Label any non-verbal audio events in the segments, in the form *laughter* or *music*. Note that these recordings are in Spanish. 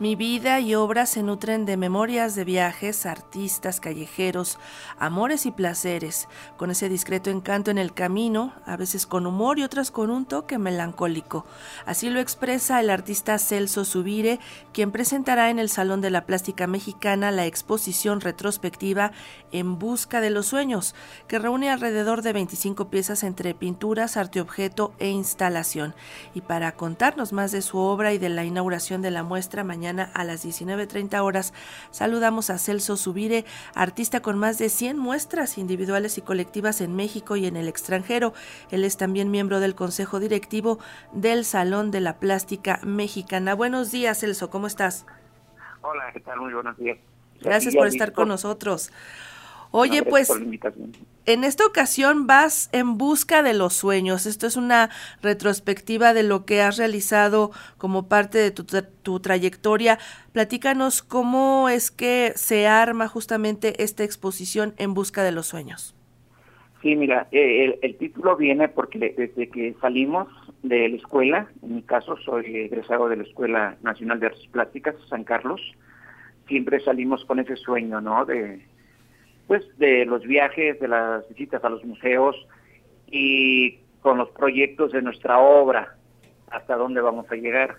Mi vida y obra se nutren de memorias de viajes, artistas, callejeros, amores y placeres, con ese discreto encanto en el camino, a veces con humor y otras con un toque melancólico. Así lo expresa el artista Celso Subire, quien presentará en el Salón de la Plástica Mexicana la exposición retrospectiva En Busca de los Sueños, que reúne alrededor de 25 piezas entre pinturas, arte objeto e instalación. Y para contarnos más de su obra y de la inauguración de la muestra mañana, a las 19.30 horas. Saludamos a Celso Subire, artista con más de 100 muestras individuales y colectivas en México y en el extranjero. Él es también miembro del Consejo Directivo del Salón de la Plástica Mexicana. Buenos días, Celso, ¿cómo estás? Hola, ¿qué tal? Muy buenos días. Gracias por estar con nosotros. Oye, pues en esta ocasión vas en busca de los sueños. Esto es una retrospectiva de lo que has realizado como parte de tu, trayectoria. Platícanos cómo es que se arma justamente esta exposición en busca de los sueños. Sí, mira, eh, el, título viene porque desde que salimos de la escuela, en mi caso soy egresado de la Escuela Nacional de Artes Plásticas, San Carlos, siempre salimos con ese sueño, ¿no? De, pues de los viajes, de las visitas a los museos y con los proyectos de nuestra obra, hasta dónde vamos a llegar.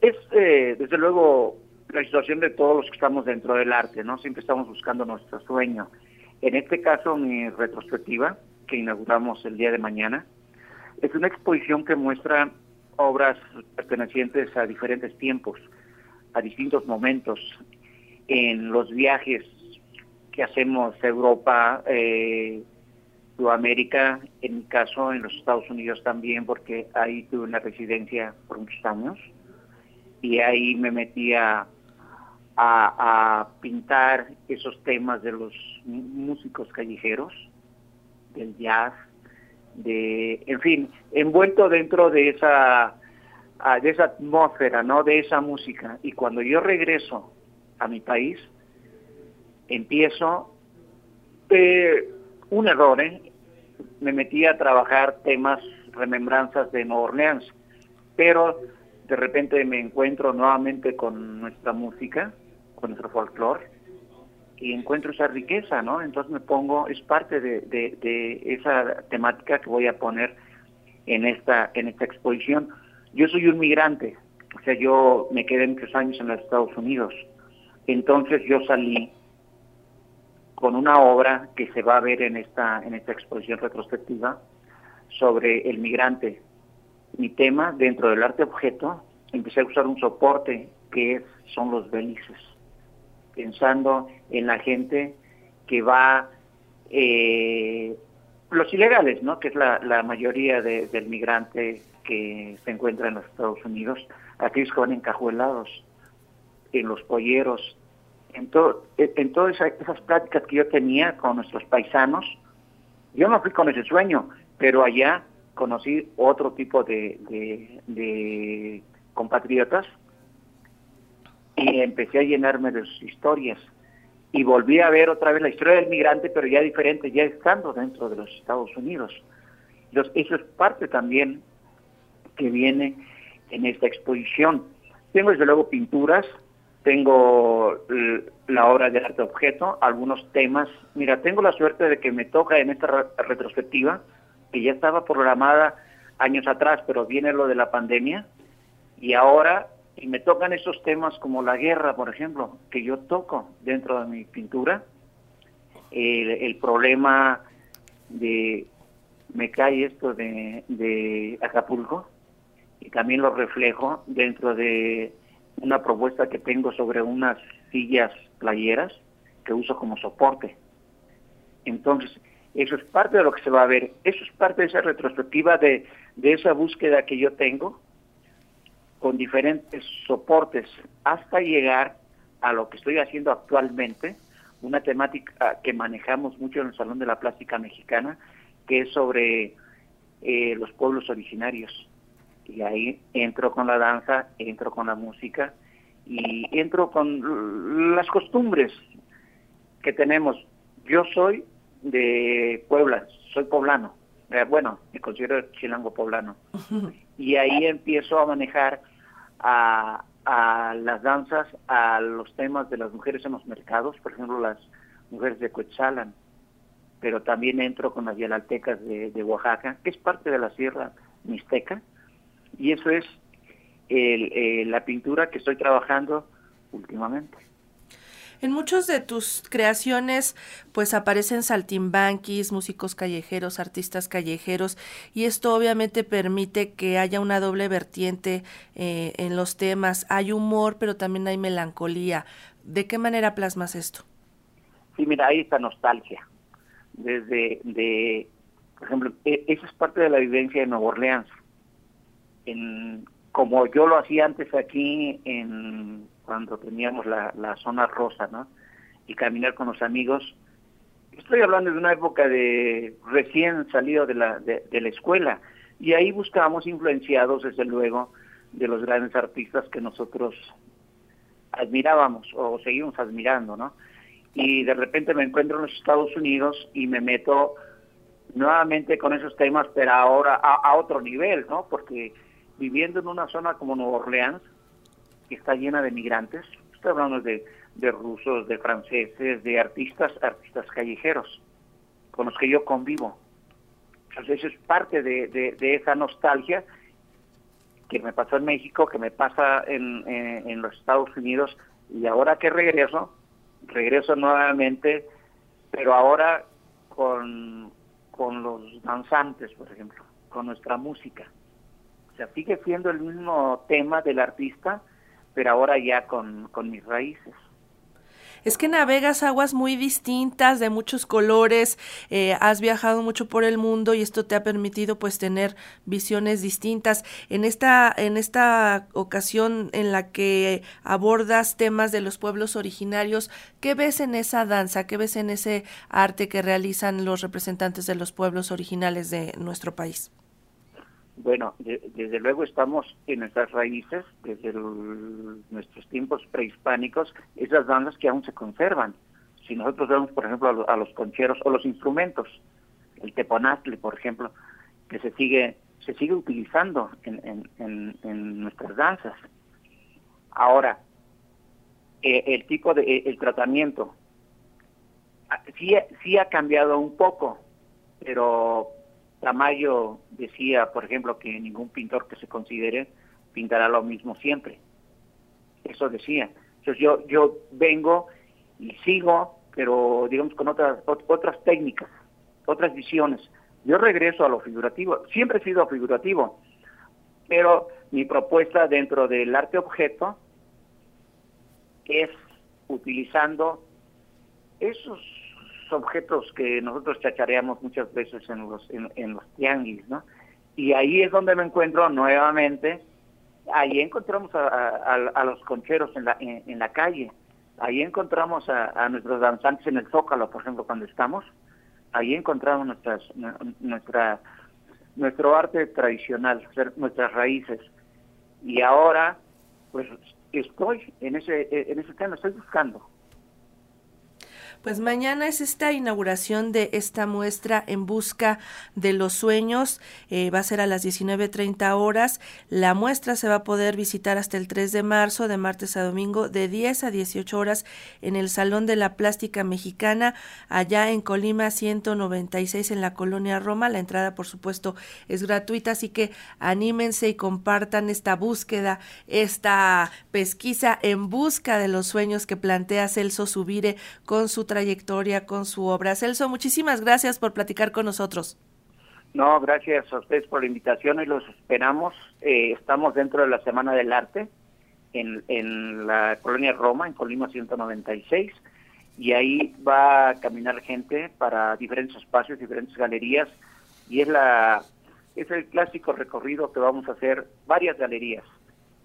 Es eh, desde luego la situación de todos los que estamos dentro del arte, ¿no? Siempre estamos buscando nuestro sueño. En este caso, mi retrospectiva, que inauguramos el día de mañana, es una exposición que muestra obras pertenecientes a diferentes tiempos, a distintos momentos, en los viajes que hacemos Europa, eh, Sudamérica, en mi caso en los Estados Unidos también, porque ahí tuve una residencia por muchos años y ahí me metía a, pintar esos temas de los músicos callejeros, del jazz, de, en fin, envuelto dentro de esa de esa atmósfera, ¿no? De esa música. Y cuando yo regreso a mi país, empiezo eh, un error, ¿eh? Me metí a trabajar temas, remembranzas de Nueva Orleans, pero de repente me encuentro nuevamente con nuestra música, con nuestro folclore, y encuentro esa riqueza, ¿no? Entonces me pongo, es parte de, de, esa temática que voy a poner en esta, en esta exposición. Yo soy un migrante, o sea, yo me quedé muchos años en los Estados Unidos, entonces yo salí con una obra que se va a ver en esta, en esta exposición retrospectiva sobre el migrante. Mi tema dentro del arte objeto, empecé a usar un soporte que son los belices, pensando en la gente que va, eh, los ilegales, ¿no? que es la, la mayoría del migrante que se encuentra en los Estados Unidos, aquellos que van encajuelados en los polleros, en, en todas esas prácticas que yo tenía con nuestros paisanos, yo no fui con ese sueño, pero allá conocí otro tipo de, de, compatriotas y empecé a llenarme de sus historias y volví a ver otra vez la historia del migrante, pero ya diferente, ya estando dentro de los Estados Unidos. Entonces, eso es parte también que viene en esta exposición. Tengo desde luego pinturas, tengo la obra de arte objeto, algunos temas. Mira, tengo la suerte de que me toca en esta retrospectiva, que ya estaba programada años atrás, pero viene lo de la pandemia, y ahora y me tocan esos temas como la guerra, por ejemplo, que yo toco dentro de mi pintura, el, problema de, me cae esto de, de Acapulco, y también lo reflejo dentro de una propuesta que tengo sobre unas sillas playeras que uso como soporte. Entonces, eso es parte de lo que se va a ver. Eso es parte de esa retrospectiva de, de esa búsqueda que yo tengo con diferentes soportes hasta llegar a lo que estoy haciendo actualmente, una temática que manejamos mucho en el Salón de la Plástica Mexicana, que es sobre eh, los pueblos originarios y ahí entro con la danza, entro con la música y entro con las costumbres que tenemos. Yo soy de Puebla, soy poblano, eh, bueno, me considero chilango poblano, *laughs* y ahí empiezo a manejar a, las danzas a los temas de las mujeres en los mercados, por ejemplo, las mujeres de Coetzalan, pero también entro con las yalaltecas de, Oaxaca, que es parte de la Sierra Mixteca, y eso es el, la pintura que estoy trabajando últimamente. En muchos de tus creaciones, pues aparecen saltimbanquis, músicos callejeros, artistas callejeros, y esto obviamente permite que haya una doble vertiente eh, en los temas. Hay humor, pero también hay melancolía. ¿De qué manera plasmas esto? Sí, mira, hay esta nostalgia. Desde, de, por ejemplo, e, esa es parte de la vivencia de Nueva Orleans. En, como yo lo hacía antes aquí en cuando teníamos la, la zona rosa, ¿no? Y caminar con los amigos. Estoy hablando de una época de recién salido de la, de, la escuela y ahí buscábamos influenciados, desde luego, de los grandes artistas que nosotros admirábamos o seguimos admirando, ¿no? Y de repente me encuentro en los Estados Unidos y me meto nuevamente con esos temas, pero ahora a, a otro nivel, ¿no? Porque viviendo en una zona como Nueva Orleans, que está llena de migrantes, estoy hablando de, de rusos, de franceses, de artistas, artistas callejeros, con los que yo convivo. Entonces eso es parte de, de, esa nostalgia que me pasó en México, que me pasa en, en, los Estados Unidos, y ahora que regreso, regreso nuevamente, pero ahora con, con los danzantes, por ejemplo, con nuestra música. Sigue siendo el mismo tema del artista, pero ahora ya con, con mis raíces es que navegas aguas muy distintas, de muchos colores, eh, has viajado mucho por el mundo y esto te ha permitido pues tener visiones distintas. En esta, en esta ocasión en la que abordas temas de los pueblos originarios, ¿qué ves en esa danza? ¿Qué ves en ese arte que realizan los representantes de los pueblos originales de nuestro país? Bueno, desde luego estamos en nuestras raíces, desde nuestros tiempos prehispánicos, esas danzas que aún se conservan. Si nosotros vemos, por ejemplo, a, los concheros o los instrumentos, el teponazle, por ejemplo, que se sigue se sigue utilizando en, nuestras danzas. Ahora, eh, el tipo de el tratamiento ah, sí, sí ha cambiado un poco, pero Tamayo decía, por ejemplo, que ningún pintor que se considere pintará lo mismo siempre. Eso decía. Entonces yo, yo vengo y sigo, pero digamos con otras, otras técnicas, otras visiones. Yo regreso a lo figurativo. Siempre he sido figurativo, pero mi propuesta dentro del arte objeto es utilizando esos objetos que nosotros chachareamos muchas veces en los, en, los tianguis, ¿no? Y ahí es donde me encuentro nuevamente, ahí encontramos a, los concheros en la, en, la calle, ahí encontramos a, nuestros danzantes en el Zócalo, por ejemplo, cuando estamos, ahí encontramos nuestra, nuestro arte tradicional, nuestras raíces. Y ahora, pues estoy en ese, en ese tema, estoy buscando, pues mañana es esta inauguración de esta muestra en busca de los sueños. Eh, va a ser a las 19.30 horas. La muestra se va a poder visitar hasta el 3 de marzo, de martes a domingo, de 10 a 18 horas en el Salón de la Plástica Mexicana, allá en Colima 196 en la colonia Roma. La entrada, por supuesto, es gratuita, así que anímense y compartan esta búsqueda, esta pesquisa en busca de los sueños que plantea Celso Subire con su trayectoria, con su obra. Celso, muchísimas gracias por platicar con nosotros. No, gracias a ustedes por la invitación y los esperamos. Eh, estamos dentro de la Semana del Arte en, en la colonia Roma, en Colima 196, y ahí va a caminar gente para diferentes espacios, diferentes galerías, y es la es el clásico recorrido que vamos a hacer varias galerías.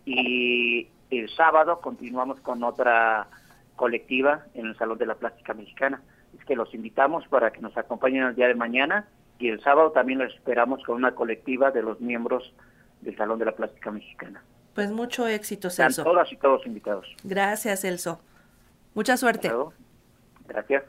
Y el sábado continuamos con otra colectiva en el Salón de la Plástica Mexicana. Es que los invitamos para que nos acompañen el día de mañana y el sábado también los esperamos con una colectiva de los miembros del Salón de la Plástica Mexicana. Pues mucho éxito, Celso. Están todas y todos invitados. Gracias, Celso. Mucha suerte. Gracias.